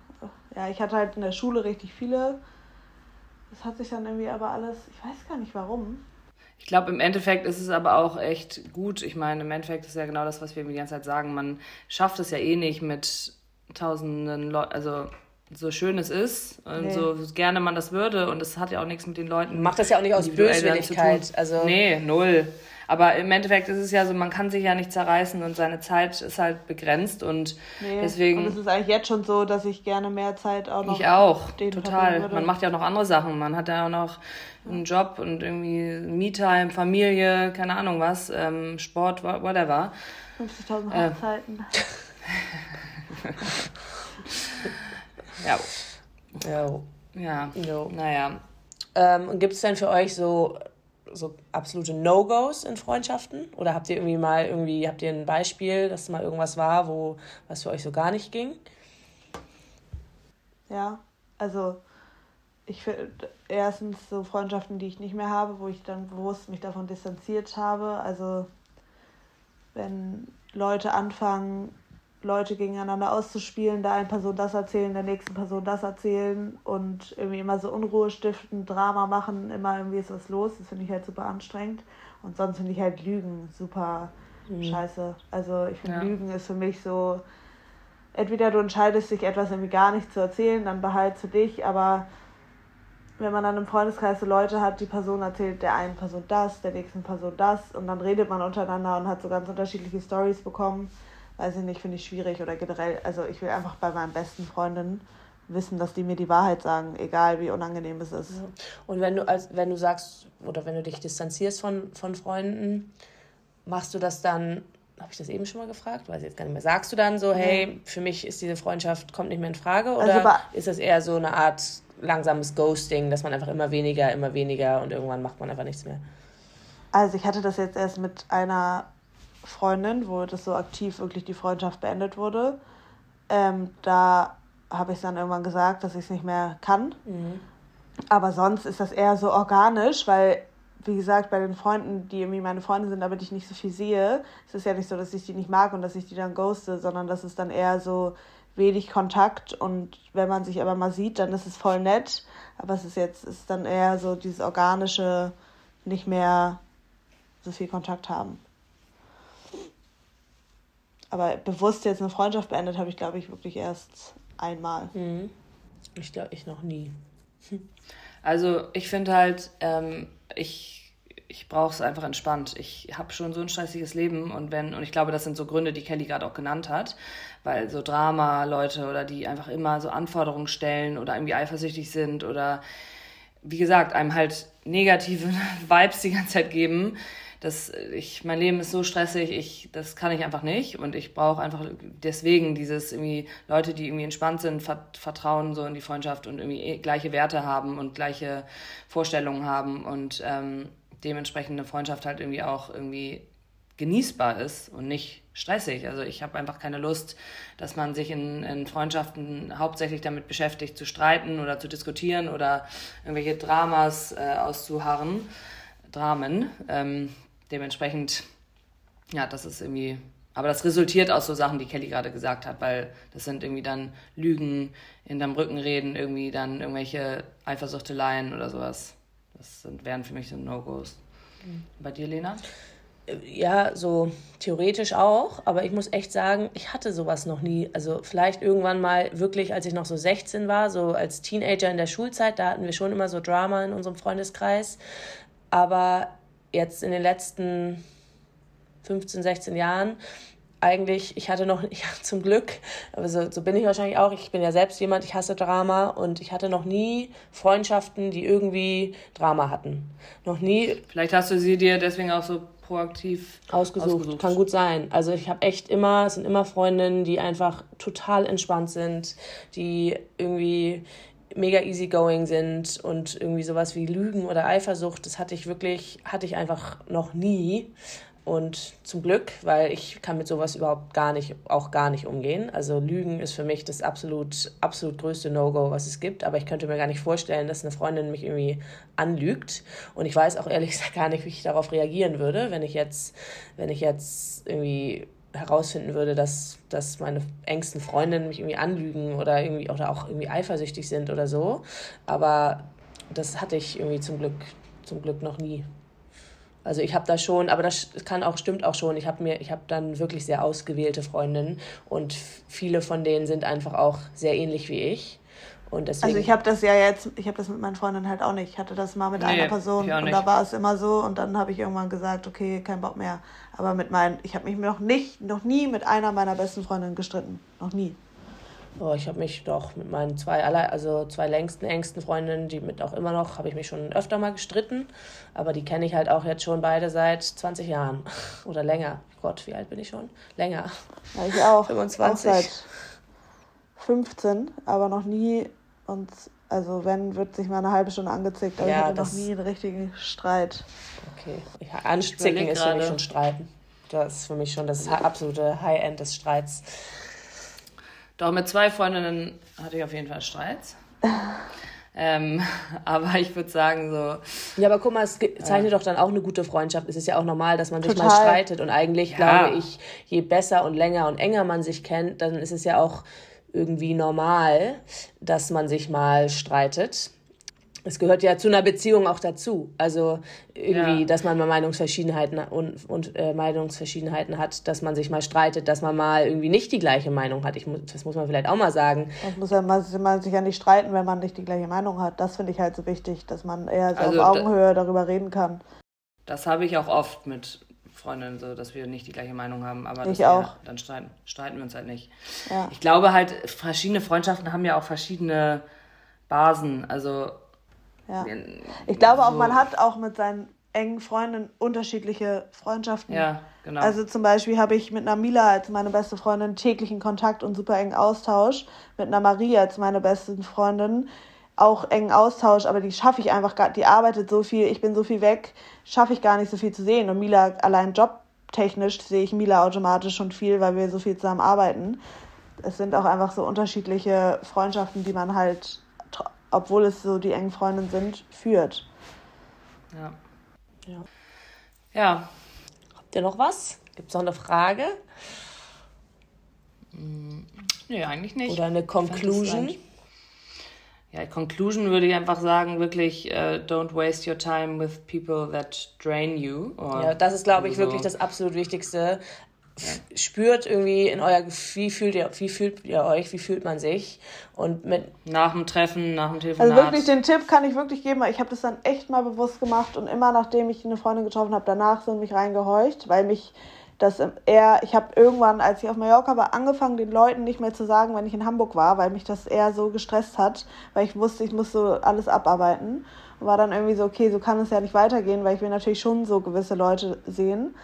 ja, ich hatte halt in der Schule richtig viele. Das hat sich dann irgendwie aber alles, ich weiß gar nicht warum. Ich glaube, im Endeffekt ist es aber auch echt gut. Ich meine, im Endeffekt ist ja genau das, was wir die ganze Zeit sagen. Man schafft es ja eh nicht mit tausenden Leuten, also so schön es ist und nee. so gerne man das würde und es hat ja auch nichts mit den Leuten. Macht das ja auch nicht aus Böswilligkeit. Also nee, null. Aber im Endeffekt ist es ja so, man kann sich ja nicht zerreißen und seine Zeit ist halt begrenzt und nee. deswegen. Und es ist eigentlich jetzt schon so, dass ich gerne mehr Zeit auch noch. Ich auch, total. Man macht ja auch noch andere Sachen. Man hat ja auch noch einen Job und irgendwie Me-Time, Familie, keine Ahnung was, ähm, Sport, whatever. 50.000 äh. Hochzeiten. ja. Ja. Ja. Jo. Naja. Ähm, Gibt es denn für euch so so absolute No-Gos in Freundschaften? Oder habt ihr irgendwie mal irgendwie, habt ihr ein Beispiel, dass mal irgendwas war, wo was für euch so gar nicht ging? Ja, also ich finde erstens so Freundschaften, die ich nicht mehr habe, wo ich dann bewusst mich davon distanziert habe. Also wenn Leute anfangen, Leute gegeneinander auszuspielen, der einen Person das erzählen, der nächsten Person das erzählen und irgendwie immer so Unruhe stiften, Drama machen, immer irgendwie ist was los. Das finde ich halt super anstrengend. Und sonst finde ich halt Lügen super mhm. scheiße. Also ich finde ja. Lügen ist für mich so, entweder du entscheidest dich etwas irgendwie gar nicht zu erzählen, dann behalt für dich, aber wenn man dann im Freundeskreis so Leute hat, die Person erzählt der einen Person das, der nächsten Person das und dann redet man untereinander und hat so ganz unterschiedliche Stories bekommen weiß ich nicht, finde ich schwierig oder generell, also ich will einfach bei meinen besten Freundinnen wissen, dass die mir die Wahrheit sagen, egal wie unangenehm es ist. Und wenn du als wenn du sagst oder wenn du dich distanzierst von, von Freunden, machst du das dann habe ich das eben schon mal gefragt? Weiß ich jetzt gar nicht mehr. Sagst du dann so, hey, für mich ist diese Freundschaft, kommt nicht mehr in Frage? Oder also, ist das eher so eine Art langsames Ghosting, dass man einfach immer weniger, immer weniger und irgendwann macht man einfach nichts mehr? Also ich hatte das jetzt erst mit einer Freundin, wo das so aktiv wirklich die Freundschaft beendet wurde. Ähm, da habe ich dann irgendwann gesagt, dass ich es nicht mehr kann. Mhm. Aber sonst ist das eher so organisch, weil wie gesagt, bei den Freunden, die irgendwie meine Freunde sind, aber die ich nicht so viel sehe, ist es ja nicht so, dass ich die nicht mag und dass ich die dann ghoste, sondern das ist dann eher so wenig Kontakt und wenn man sich aber mal sieht, dann ist es voll nett. Aber es ist jetzt, ist dann eher so dieses organische, nicht mehr so viel Kontakt haben. Aber bewusst jetzt eine Freundschaft beendet habe ich, glaube ich, wirklich erst einmal. Mhm. Ich glaube, ich noch nie. Also ich finde halt, ähm, ich, ich brauche es einfach entspannt. Ich habe schon so ein stressiges Leben und wenn, und ich glaube, das sind so Gründe, die Kelly gerade auch genannt hat, weil so Drama-Leute oder die einfach immer so Anforderungen stellen oder irgendwie eifersüchtig sind oder wie gesagt, einem halt negative Vibes die ganze Zeit geben. Das, ich, mein Leben ist so stressig, ich, das kann ich einfach nicht. Und ich brauche einfach deswegen dieses irgendwie Leute, die irgendwie entspannt sind, vertrauen so in die Freundschaft und irgendwie eh gleiche Werte haben und gleiche Vorstellungen haben und ähm, dementsprechend eine Freundschaft halt irgendwie auch irgendwie genießbar ist und nicht stressig. Also ich habe einfach keine Lust, dass man sich in, in Freundschaften hauptsächlich damit beschäftigt, zu streiten oder zu diskutieren oder irgendwelche Dramas äh, auszuharren. Dramen. Ähm, dementsprechend, ja, das ist irgendwie, aber das resultiert aus so Sachen, die Kelly gerade gesagt hat, weil das sind irgendwie dann Lügen, in deinem Rücken reden, irgendwie dann irgendwelche Eifersuchteleien oder sowas. Das sind, wären für mich so No-Gos. Mhm. Bei dir, Lena? Ja, so theoretisch auch, aber ich muss echt sagen, ich hatte sowas noch nie. Also vielleicht irgendwann mal wirklich, als ich noch so 16 war, so als Teenager in der Schulzeit, da hatten wir schon immer so Drama in unserem Freundeskreis. Aber jetzt in den letzten 15, 16 Jahren eigentlich, ich hatte noch, ja, zum Glück, aber so, so bin ich wahrscheinlich auch, ich bin ja selbst jemand, ich hasse Drama und ich hatte noch nie Freundschaften, die irgendwie Drama hatten. Noch nie. Vielleicht hast du sie dir deswegen auch so proaktiv ausgesucht. ausgesucht. Kann gut sein. Also ich habe echt immer, es sind immer Freundinnen, die einfach total entspannt sind, die irgendwie mega easygoing sind und irgendwie sowas wie Lügen oder Eifersucht, das hatte ich wirklich, hatte ich einfach noch nie. Und zum Glück, weil ich kann mit sowas überhaupt gar nicht, auch gar nicht umgehen. Also Lügen ist für mich das absolut, absolut größte No-Go, was es gibt. Aber ich könnte mir gar nicht vorstellen, dass eine Freundin mich irgendwie anlügt. Und ich weiß auch ehrlich gesagt gar nicht, wie ich darauf reagieren würde, wenn ich jetzt, wenn ich jetzt irgendwie herausfinden würde, dass, dass meine engsten Freundinnen mich irgendwie anlügen oder irgendwie oder auch irgendwie eifersüchtig sind oder so. Aber das hatte ich irgendwie zum Glück, zum Glück noch nie. Also ich habe da schon, aber das kann auch, stimmt auch schon. Ich habe mir, ich habe dann wirklich sehr ausgewählte Freundinnen und viele von denen sind einfach auch sehr ähnlich wie ich. Und deswegen, also ich habe das ja jetzt, ich habe das mit meinen Freundinnen halt auch nicht. Ich hatte das mal mit nee, einer Person und da war es immer so und dann habe ich irgendwann gesagt, okay, kein Bock mehr. Aber mit meinen, ich habe mich noch nicht, noch nie mit einer meiner besten Freundinnen gestritten. Noch nie. Oh, ich habe mich doch mit meinen zwei aller, also zwei längsten, engsten Freundinnen, die mit auch immer noch, habe ich mich schon öfter mal gestritten. Aber die kenne ich halt auch jetzt schon beide seit 20 Jahren oder länger. Gott, wie alt bin ich schon? Länger. Ja, ich auch. 25. Auch seit 15, aber noch nie und also wenn, wird sich mal eine halbe Stunde angezickt, aber ja, ich hatte noch nie einen richtigen Streit. Okay. Ja, anzicken ist für mich schon Streiten. Das ist für mich schon das absolute High-End des Streits. Doch, mit zwei Freundinnen hatte ich auf jeden Fall Streits. ähm, aber ich würde sagen so. Ja, aber guck mal, es zeichnet äh, doch dann auch eine gute Freundschaft. Es ist ja auch normal, dass man sich mal streitet. Und eigentlich ja. glaube ich, je besser und länger und enger man sich kennt, dann ist es ja auch irgendwie normal, dass man sich mal streitet. Es gehört ja zu einer Beziehung auch dazu. Also irgendwie, ja. dass man mal Meinungsverschiedenheiten und, und äh, Meinungsverschiedenheiten hat, dass man sich mal streitet, dass man mal irgendwie nicht die gleiche Meinung hat. Ich, das muss man vielleicht auch mal sagen. Das muss ja man, man sich ja nicht streiten, wenn man nicht die gleiche Meinung hat. Das finde ich halt so wichtig, dass man eher so also auf Augenhöhe da, darüber reden kann. Das habe ich auch oft mit Freundin, so dass wir nicht die gleiche Meinung haben, aber ich auch. Dann streiten, streiten wir uns halt nicht. Ja. Ich glaube halt, verschiedene Freundschaften haben ja auch verschiedene Basen. Also ja. ich glaube so. auch, man hat auch mit seinen engen Freunden unterschiedliche Freundschaften. Ja, genau. Also zum Beispiel habe ich mit einer Mila als meine beste Freundin täglichen Kontakt und super engen Austausch. Mit einer Maria als meine beste Freundin auch engen Austausch, aber die schaffe ich einfach gar, die arbeitet so viel, ich bin so viel weg, schaffe ich gar nicht so viel zu sehen. Und Mila allein jobtechnisch sehe ich Mila automatisch schon viel, weil wir so viel zusammen arbeiten. Es sind auch einfach so unterschiedliche Freundschaften, die man halt, obwohl es so die engen Freundinnen sind, führt. Ja. Ja. Ja. Habt ihr noch was? Gibt es noch eine Frage? Nee, eigentlich nicht. Oder eine Conclusion? Ja, Conclusion würde ich einfach sagen, wirklich, uh, don't waste your time with people that drain you. ja, das ist, glaube ich, so. wirklich das absolut Wichtigste. Ja. Spürt irgendwie in euer, wie fühlt ihr, wie fühlt ihr euch, wie fühlt man sich und mit nach dem Treffen, nach dem Telefonat. Also wirklich den Tipp kann ich wirklich geben, weil ich habe das dann echt mal bewusst gemacht und immer nachdem ich eine Freundin getroffen habe, danach so in mich reingehorcht, weil mich dass er, ich habe irgendwann, als ich auf Mallorca war, angefangen, den Leuten nicht mehr zu sagen, wenn ich in Hamburg war, weil mich das eher so gestresst hat, weil ich wusste, ich muss so alles abarbeiten. Und war dann irgendwie so, okay, so kann es ja nicht weitergehen, weil ich will natürlich schon so gewisse Leute sehen.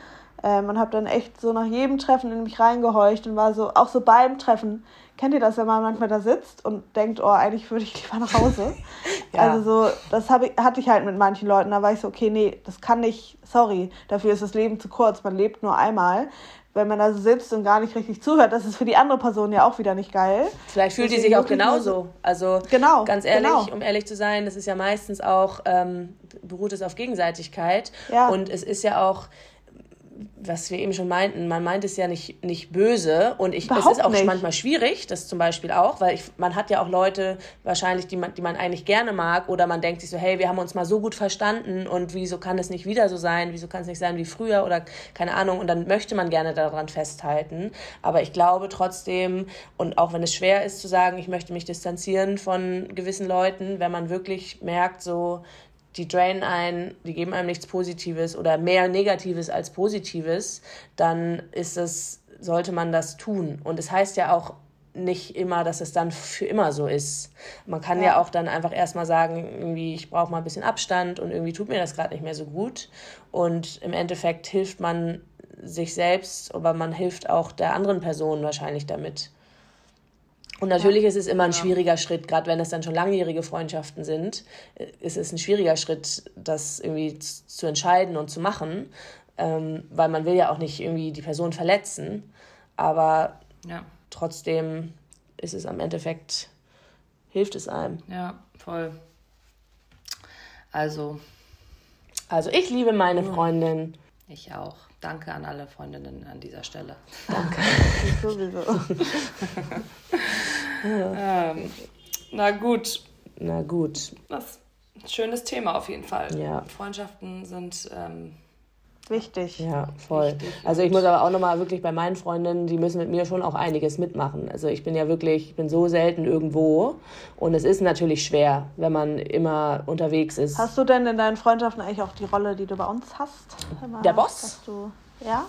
Ähm, und habe dann echt so nach jedem Treffen in mich reingehorcht und war so, auch so beim Treffen, kennt ihr das, wenn man manchmal da sitzt und denkt, oh, eigentlich würde ich lieber nach Hause? ja. Also so, das hab ich, hatte ich halt mit manchen Leuten. Da war ich so, okay, nee, das kann nicht, sorry, dafür ist das Leben zu kurz, man lebt nur einmal. Wenn man da so sitzt und gar nicht richtig zuhört, das ist für die andere Person ja auch wieder nicht geil. Vielleicht fühlt die sich auch genauso. Also genau, ganz ehrlich, genau. um ehrlich zu sein, das ist ja meistens auch, ähm, beruht es auf Gegenseitigkeit. Ja. Und es ist ja auch, was wir eben schon meinten, man meint es ja nicht, nicht böse und ich, es ist auch nicht. manchmal schwierig, das zum Beispiel auch, weil ich, man hat ja auch Leute wahrscheinlich, die man, die man eigentlich gerne mag oder man denkt sich so, hey, wir haben uns mal so gut verstanden und wieso kann es nicht wieder so sein, wieso kann es nicht sein wie früher oder keine Ahnung und dann möchte man gerne daran festhalten, aber ich glaube trotzdem und auch wenn es schwer ist zu sagen, ich möchte mich distanzieren von gewissen Leuten, wenn man wirklich merkt so, die drainen ein, die geben einem nichts Positives oder mehr Negatives als Positives, dann ist es, sollte man das tun. Und es heißt ja auch nicht immer, dass es dann für immer so ist. Man kann ja, ja auch dann einfach erstmal sagen, irgendwie, ich brauche mal ein bisschen Abstand und irgendwie tut mir das gerade nicht mehr so gut. Und im Endeffekt hilft man sich selbst, aber man hilft auch der anderen Person wahrscheinlich damit. Und natürlich ja. ist es immer ein schwieriger Schritt, gerade wenn es dann schon langjährige Freundschaften sind, äh, ist es ein schwieriger Schritt, das irgendwie zu entscheiden und zu machen, ähm, weil man will ja auch nicht irgendwie die Person verletzen, aber ja. trotzdem ist es am Endeffekt, hilft es einem. Ja, voll. Also. Also ich liebe meine Freundin. Ich auch. Danke an alle Freundinnen an dieser Stelle. Danke. Sowieso. ähm, na gut. Na gut. Das schönes Thema auf jeden Fall. Ja. Freundschaften sind ähm, wichtig. Ja, voll. Wichtig also ich muss aber auch nochmal wirklich bei meinen Freundinnen, die müssen mit mir schon auch einiges mitmachen. Also ich bin ja wirklich, ich bin so selten irgendwo und es ist natürlich schwer, wenn man immer unterwegs ist. Hast du denn in deinen Freundschaften eigentlich auch die Rolle, die du bei uns hast? Immer Der Boss? Du, ja?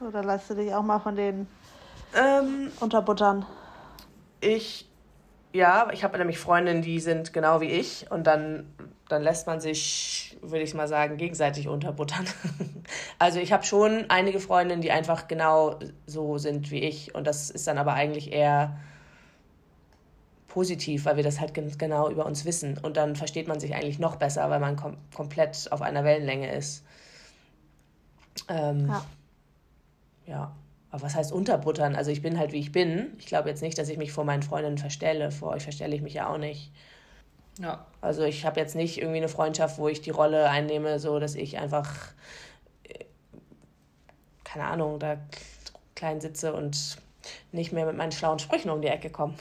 Oder lässt du dich auch mal von denen ähm, unterbuttern? Ich, ja, ich habe nämlich Freundinnen, die sind genau wie ich und dann, dann lässt man sich, würde ich mal sagen, gegenseitig unterbuttern. also ich habe schon einige Freundinnen, die einfach genau so sind wie ich und das ist dann aber eigentlich eher positiv, weil wir das halt genau über uns wissen und dann versteht man sich eigentlich noch besser, weil man kom komplett auf einer Wellenlänge ist. Ähm, ja. ja. Aber was heißt unterbuttern? Also ich bin halt wie ich bin. Ich glaube jetzt nicht, dass ich mich vor meinen Freundinnen verstelle. Vor euch verstelle ich mich ja auch nicht. Ja. Also ich habe jetzt nicht irgendwie eine Freundschaft, wo ich die Rolle einnehme, so dass ich einfach, äh, keine Ahnung, da klein sitze und nicht mehr mit meinen schlauen Sprüchen um die Ecke komme.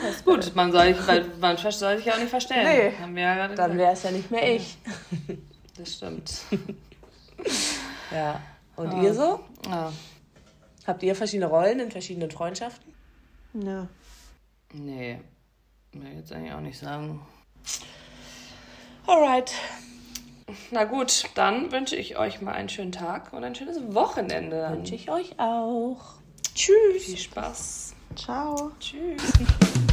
Das ist gut, man soll, weil man soll sich ja auch nicht verstellen. Nee, ja dann wäre es ja nicht mehr ich. Das stimmt. Ja. Und ja. ihr so? Ja. Habt ihr verschiedene Rollen in verschiedenen Freundschaften? Ja. Nee. Will ich jetzt eigentlich auch nicht sagen. Alright. Na gut, dann wünsche ich euch mal einen schönen Tag und ein schönes Wochenende. Wünsche ich euch auch. Tschüss. Viel Spaß. Ciao. Tschüss.